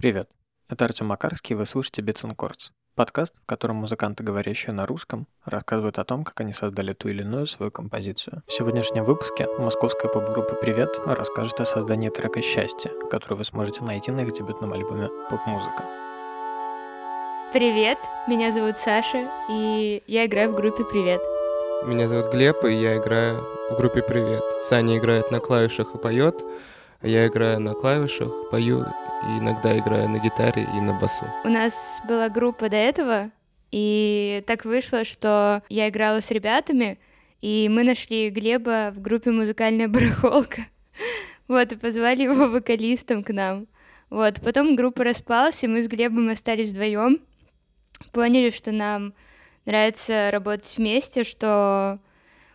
Привет, это Артем Макарский, и вы слушаете Bits and Chords. Подкаст, в котором музыканты, говорящие на русском, рассказывают о том, как они создали ту или иную свою композицию. В сегодняшнем выпуске московская поп-группа «Привет» расскажет о создании трека «Счастье», который вы сможете найти на их дебютном альбоме «Поп-музыка». Привет, меня зовут Саша, и я играю в группе «Привет». Меня зовут Глеб, и я играю в группе «Привет». Саня играет на клавишах и поет, я играю на клавишах, пою и иногда играю на гитаре и на басу. У нас была группа до этого, и так вышло, что я играла с ребятами, и мы нашли Глеба в группе «Музыкальная барахолка». Вот, и позвали его вокалистом к нам. Вот, потом группа распалась, и мы с Глебом остались вдвоем. Поняли, что нам нравится работать вместе, что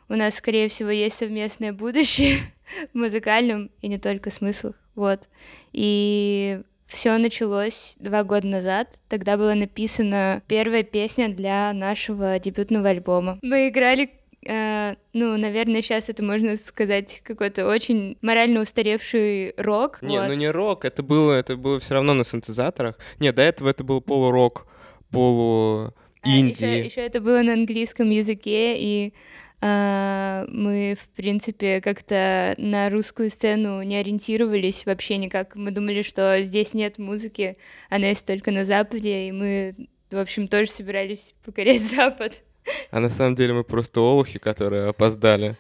у нас, скорее всего, есть совместное будущее в музыкальном и не только смыслах. Вот. И все началось два года назад. Тогда была написана первая песня для нашего дебютного альбома. Мы играли Uh, ну, наверное, сейчас это можно сказать какой-то очень морально устаревший рок. Не, вот. ну не рок, это было, это было все равно на синтезаторах. Нет, до этого это был полурок, полу инди. А, еще, еще это было на английском языке, и а, мы, в принципе, как-то на русскую сцену не ориентировались вообще никак. Мы думали, что здесь нет музыки, она есть только на Западе, и мы, в общем, тоже собирались покорять Запад. А на самом деле мы просто олухи, которые опоздали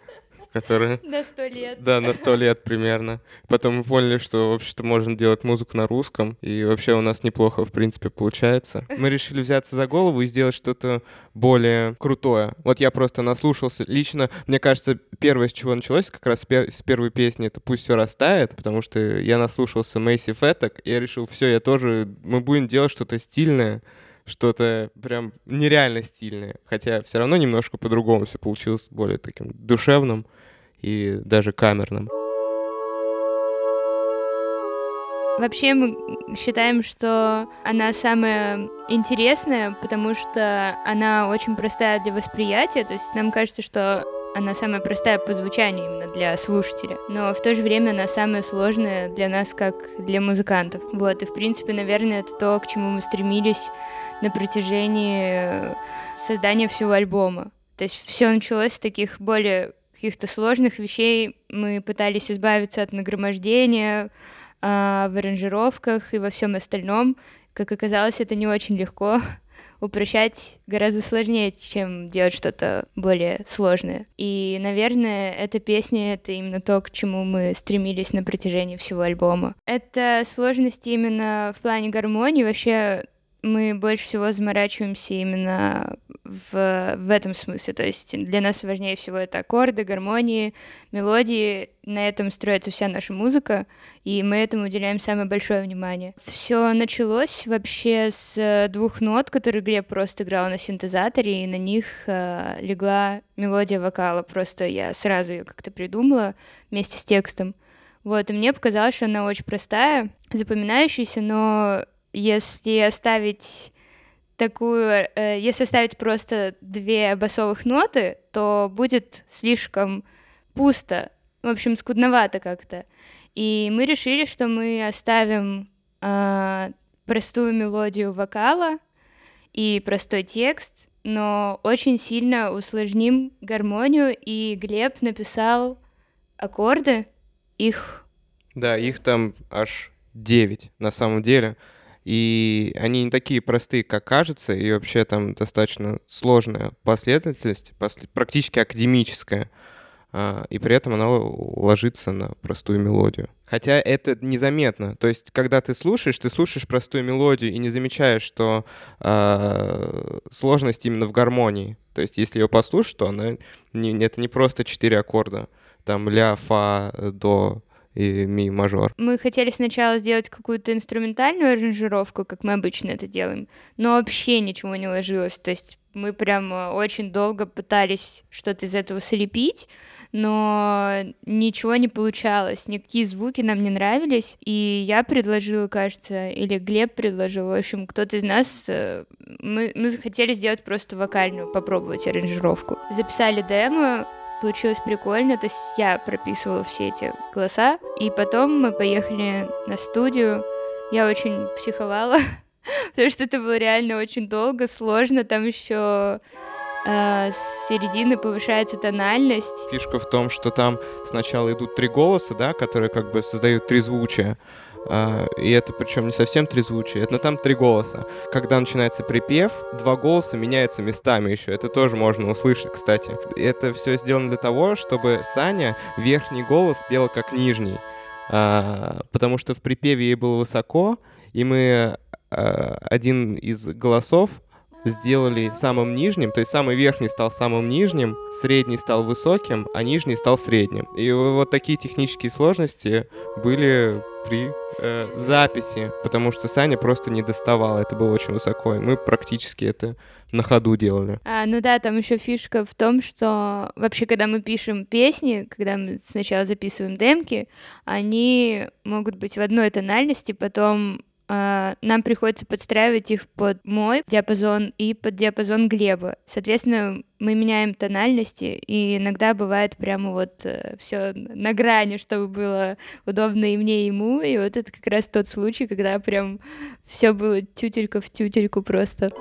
которые... На сто лет. Да, на сто лет примерно. Потом мы поняли, что, в общем-то, можно делать музыку на русском, и вообще у нас неплохо, в принципе, получается. Мы решили взяться за голову и сделать что-то более крутое. Вот я просто наслушался. Лично, мне кажется, первое, с чего началось, как раз с первой песни, это «Пусть все растает», потому что я наслушался Мэйси Фетток, и я решил, все, я тоже, мы будем делать что-то стильное, что-то прям нереально стильное. Хотя все равно немножко по-другому все получилось, более таким душевным и даже камерным. Вообще мы считаем, что она самая интересная, потому что она очень простая для восприятия. То есть нам кажется, что она самая простая по звучанию именно для слушателя, но в то же время она самая сложная для нас, как для музыкантов. Вот, и в принципе, наверное, это то, к чему мы стремились на протяжении создания всего альбома. То есть все началось с таких более каких-то сложных вещей. Мы пытались избавиться от нагромождения а, в аранжировках и во всем остальном. Как оказалось, это не очень легко. Упрощать гораздо сложнее, чем делать что-то более сложное. И, наверное, эта песня — это именно то, к чему мы стремились на протяжении всего альбома. Это сложности именно в плане гармонии. Вообще, мы больше всего заморачиваемся именно в, в этом смысле. То есть для нас важнее всего это аккорды, гармонии, мелодии. На этом строится вся наша музыка, и мы этому уделяем самое большое внимание. Все началось вообще с двух нот, которые Глеб просто играл на синтезаторе, и на них э, легла мелодия вокала. Просто я сразу ее как-то придумала вместе с текстом. Вот, и мне показалось, что она очень простая, запоминающаяся, но если оставить такую, э, если оставить просто две басовых ноты, то будет слишком пусто, в общем, скудновато как-то. И мы решили, что мы оставим э, простую мелодию вокала и простой текст, но очень сильно усложним гармонию, и Глеб написал аккорды, их... Да, их там аж девять на самом деле. И они не такие простые, как кажется, и вообще там достаточно сложная последовательность, практически академическая, а, и при этом она ложится на простую мелодию. Хотя это незаметно. То есть, когда ты слушаешь, ты слушаешь простую мелодию и не замечаешь, что э, сложность именно в гармонии. То есть, если ее послушать, то она не, это не просто четыре аккорда. Там ля, фа, до, и ми мажор. Мы хотели сначала сделать какую-то инструментальную аранжировку, как мы обычно это делаем, но вообще ничего не ложилось. То есть мы прям очень долго пытались что-то из этого слепить, но ничего не получалось, никакие звуки нам не нравились, и я предложила, кажется, или Глеб предложил, в общем, кто-то из нас, э, мы, мы захотели сделать просто вокальную, попробовать аранжировку. Записали демо, получилось прикольно, то есть я прописывала все эти голоса, и потом мы поехали на студию, я очень психовала, потому что это было реально очень долго, сложно, там еще э, с середины повышается тональность. Фишка в том, что там сначала идут три голоса, да, которые как бы создают три звучия. Uh, и это причем не совсем трезвучие, это но там три голоса. Когда начинается припев, два голоса меняются местами еще. Это тоже можно услышать, кстати. Это все сделано для того, чтобы Саня верхний голос пела как нижний. Uh, потому что в припеве ей было высоко, и мы uh, один из голосов сделали самым нижним, то есть самый верхний стал самым нижним, средний стал высоким, а нижний стал средним. И вот такие технические сложности были при э, записи, потому что Саня просто не доставал, это было очень высоко, и мы практически это на ходу делали. А, ну да, там еще фишка в том, что вообще, когда мы пишем песни, когда мы сначала записываем демки, они могут быть в одной тональности, потом нам приходится подстраивать их под мой диапазон и под диапазон Глеба. Соответственно, мы меняем тональности, и иногда бывает прямо вот э, все на грани, чтобы было удобно и мне, и ему. И вот это как раз тот случай, когда прям все было тютелька в тютельку просто.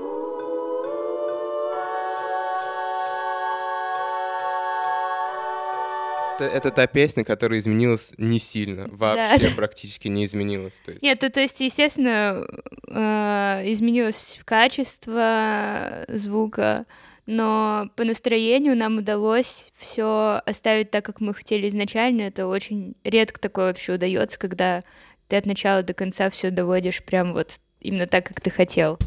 Это, это та песня, которая изменилась не сильно, вообще да. практически не изменилась. То есть. Нет, то, то есть, естественно, э, изменилось качество звука, но по настроению нам удалось все оставить так, как мы хотели изначально. Это очень редко такое вообще удается, когда ты от начала до конца все доводишь прям вот именно так, как ты хотел.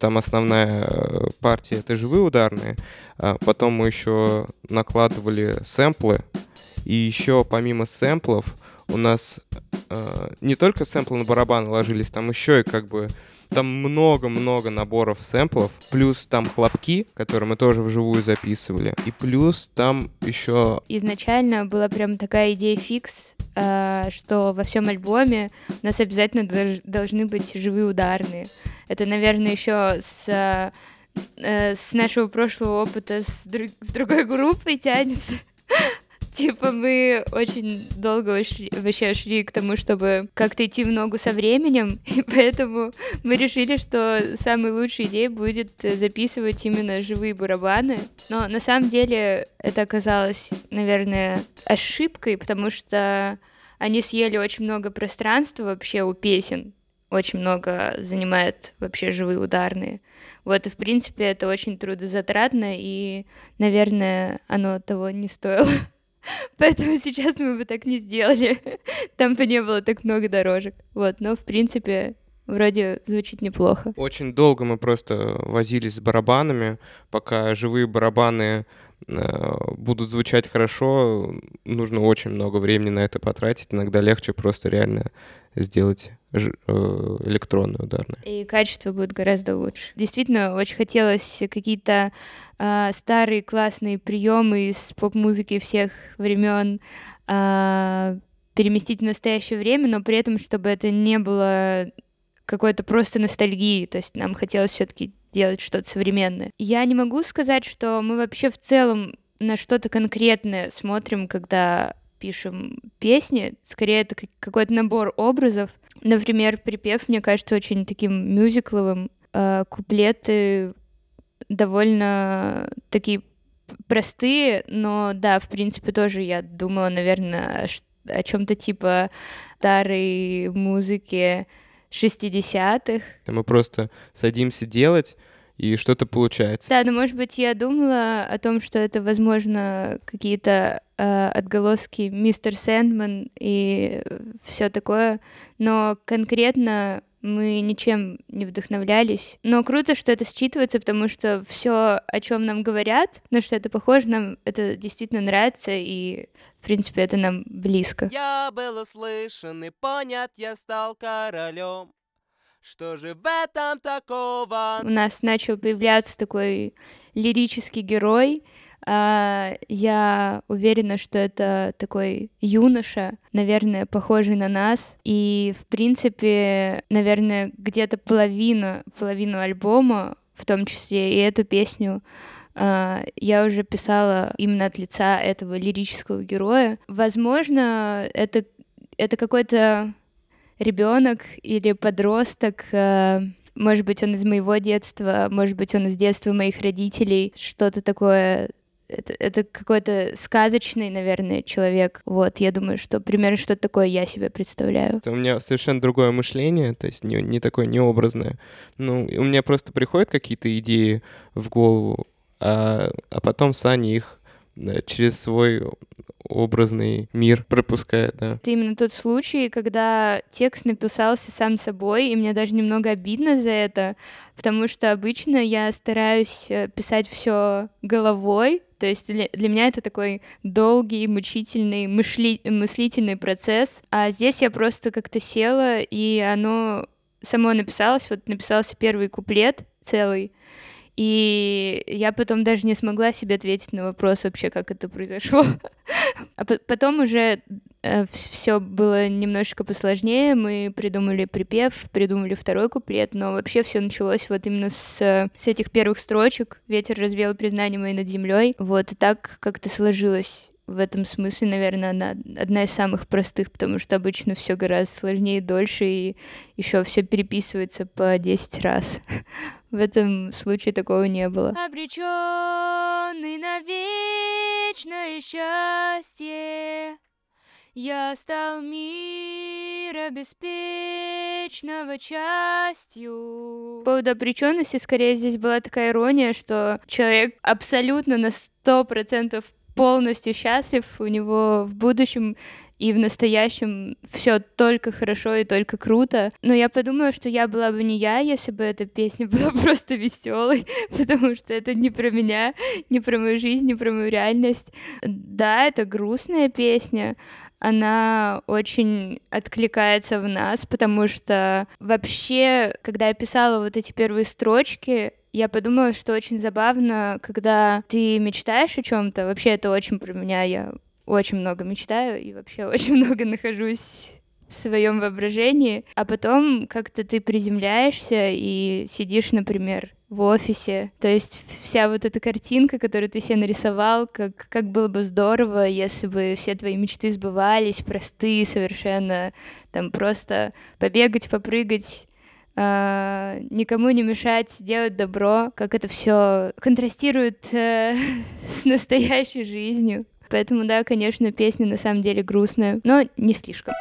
Там основная э, партия — это живые ударные. А потом мы еще накладывали сэмплы. И еще помимо сэмплов у нас э, не только сэмплы на барабаны ложились, там еще и как бы там много-много наборов сэмплов, плюс там хлопки, которые мы тоже вживую записывали, и плюс там еще... Изначально была прям такая идея фикс, э, что во всем альбоме у нас обязательно должны быть живые ударные. Это, наверное, еще с э, с нашего прошлого опыта с, друг, с другой группой тянется. Типа мы очень долго шли, вообще шли к тому, чтобы как-то идти в ногу со временем, и поэтому мы решили, что самой лучшей идеей будет записывать именно живые барабаны. Но на самом деле это оказалось, наверное, ошибкой, потому что они съели очень много пространства вообще у песен очень много занимает вообще живые ударные. Вот, и в принципе это очень трудозатратно, и, наверное, оно того не стоило. Поэтому сейчас мы бы так не сделали. Там бы не было так много дорожек. Вот, но в принципе вроде звучит неплохо. Очень долго мы просто возились с барабанами, пока живые барабаны э, будут звучать хорошо, нужно очень много времени на это потратить. Иногда легче просто реально сделать э, электронную ударную. И качество будет гораздо лучше. Действительно, очень хотелось какие-то э, старые классные приемы из поп-музыки всех времен э, переместить в настоящее время, но при этом, чтобы это не было какой-то просто ностальгии. То есть нам хотелось все-таки делать что-то современное. Я не могу сказать, что мы вообще в целом на что-то конкретное смотрим, когда пишем песни, скорее это какой-то набор образов. Например, припев, мне кажется, очень таким мюзикловым. Э, куплеты довольно такие простые, но да, в принципе, тоже я думала, наверное, о чем-то типа старой музыки 60-х. Мы просто садимся делать, и что-то получается. Да, но, может быть, я думала о том, что это, возможно, какие-то э, отголоски Мистер Сэндман и все такое, но конкретно мы ничем не вдохновлялись. Но круто, что это считывается, потому что все, о чем нам говорят, на что это похоже, нам это действительно нравится, и, в принципе, это нам близко. Я был услышан и понят, я стал королем. Что же в этом такого? У нас начал появляться такой лирический герой. А, я уверена, что это такой юноша, наверное, похожий на нас. И, в принципе, наверное, где-то половина, половину альбома, в том числе и эту песню, Uh, я уже писала именно от лица этого лирического героя. Возможно, это это какой-то ребенок или подросток, э, может быть, он из моего детства, может быть, он из детства моих родителей, что-то такое это, это какой-то сказочный, наверное, человек. Вот, я думаю, что примерно что-то такое я себе представляю. У меня совершенно другое мышление, то есть не, не такое необразное. Ну, у меня просто приходят какие-то идеи в голову, а, а потом Саня их да, через свой образный мир пропускает, да. Это именно тот случай, когда текст написался сам собой, и мне даже немного обидно за это, потому что обычно я стараюсь э, писать все головой, то есть для, для меня это такой долгий, мучительный, мышли, мыслительный процесс, а здесь я просто как-то села, и оно само написалось, вот написался первый куплет целый, и я потом даже не смогла себе ответить на вопрос вообще, как это произошло. А потом уже э, все было немножечко посложнее. Мы придумали припев, придумали второй куплет, но вообще все началось вот именно с, с этих первых строчек. Ветер развеял признание мои над землей. Вот и так как-то сложилось в этом смысле, наверное, она одна из самых простых, потому что обычно все гораздо сложнее и дольше, и еще все переписывается по 10 раз. В этом случае такого не было. Обреченный на вечное счастье, я стал мира беспечного частью. По поводу обреченности, скорее, здесь была такая ирония, что человек абсолютно на сто процентов полностью счастлив, у него в будущем и в настоящем все только хорошо и только круто. Но я подумала, что я была бы не я, если бы эта песня была просто веселой, потому что это не про меня, не про мою жизнь, не про мою реальность. Да, это грустная песня, она очень откликается в нас, потому что вообще, когда я писала вот эти первые строчки, я подумала, что очень забавно, когда ты мечтаешь о чем-то. Вообще это очень про меня. Я очень много мечтаю и вообще очень много нахожусь в своем воображении, а потом как-то ты приземляешься и сидишь, например, в офисе. То есть вся вот эта картинка, которую ты себе нарисовал, как, как было бы здорово, если бы все твои мечты сбывались, простые совершенно, там просто побегать, попрыгать, э, никому не мешать делать добро, как это все контрастирует э, с настоящей жизнью. Поэтому, да, конечно, песня на самом деле грустная, но не слишком.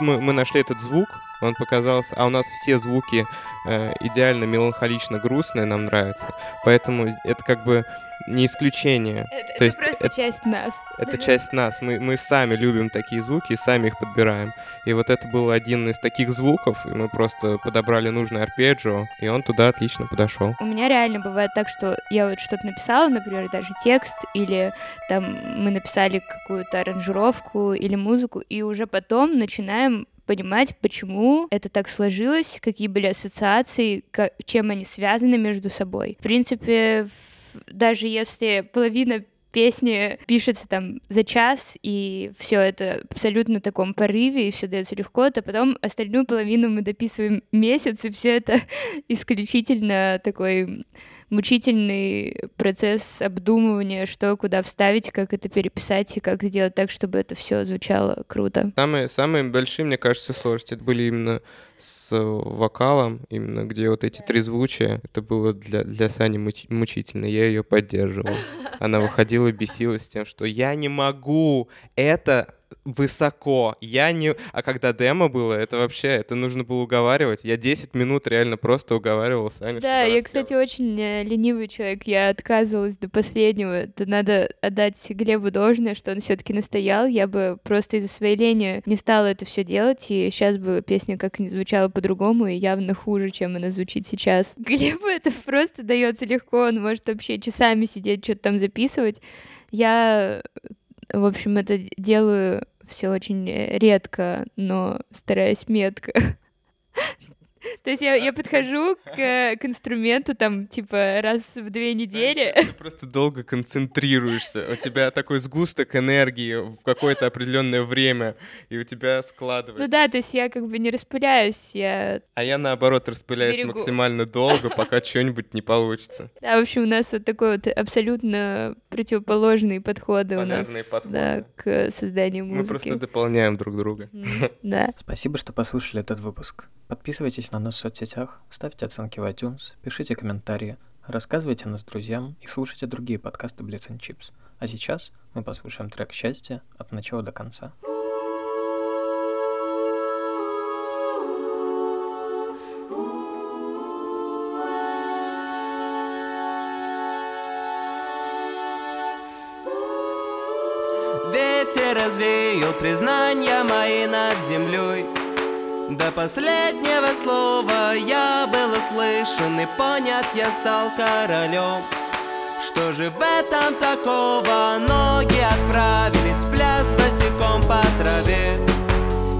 Мы, мы нашли этот звук, он показался, а у нас все звуки э, идеально меланхолично грустные нам нравятся, поэтому это как бы не исключение. Это, То это есть просто это, часть нас. Это часть нас. Мы, мы сами любим такие звуки и сами их подбираем. И вот это был один из таких звуков, и мы просто подобрали нужный арпеджио, и он туда отлично подошел. У меня реально бывает так, что я вот что-то написала, например, даже текст, или там мы написали какую-то аранжировку или музыку, и уже потом начинаем понимать, почему это так сложилось, какие были ассоциации, как, чем они связаны между собой. В принципе, даже если половина песни пишется там за час, и все это абсолютно в таком порыве, и все дается легко, то потом остальную половину мы дописываем месяц, и все это исключительно такой мучительный процесс обдумывания, что куда вставить, как это переписать и как сделать так, чтобы это все звучало круто. Самые, самые большие, мне кажется, сложности были именно с вокалом, именно где вот эти три звучия, это было для, для Сани мучительно, я ее поддерживал. Она выходила, бесилась тем, что я не могу, это высоко. Я не... А когда демо было, это вообще, это нужно было уговаривать. Я 10 минут реально просто уговаривал Саню. Да, я, кстати, очень э, ленивый человек. Я отказывалась до последнего. Это надо отдать Глебу должное, что он все таки настоял. Я бы просто из-за своей лени не стала это все делать, и сейчас бы песня как ни звучала по-другому, и явно хуже, чем она звучит сейчас. Глебу это просто дается легко, он может вообще часами сидеть, что-то там записывать. Я в общем, это делаю все очень редко, но стараюсь метко. То есть я, я подхожу к, к инструменту там, типа, раз в две недели. Ты просто долго концентрируешься. У тебя такой сгусток энергии в какое-то определенное время, и у тебя складывается. Ну да, то есть я как бы не распыляюсь, я... А я, наоборот, распыляюсь Берегу. максимально долго, пока что-нибудь не получится. Да, в общем, у нас вот такой вот абсолютно противоположные подходы у нас Полярные подходы. да, к созданию Мы музыки. просто дополняем друг друга. Да. Спасибо, что послушали этот выпуск. Подписывайтесь на нас в соцсетях, ставьте оценки в iTunes, пишите комментарии, рассказывайте о нас друзьям и слушайте другие подкасты Blitz and Chips. А сейчас мы послушаем трек «Счастье» от начала до конца. Ветер развеял признания мои над землей До последнего слова. Я был услышан и понят я стал королем. Что же в этом такого? Ноги отправились в пляс босиком по траве.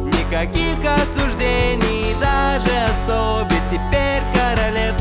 Никаких осуждений, даже особи. Теперь королевских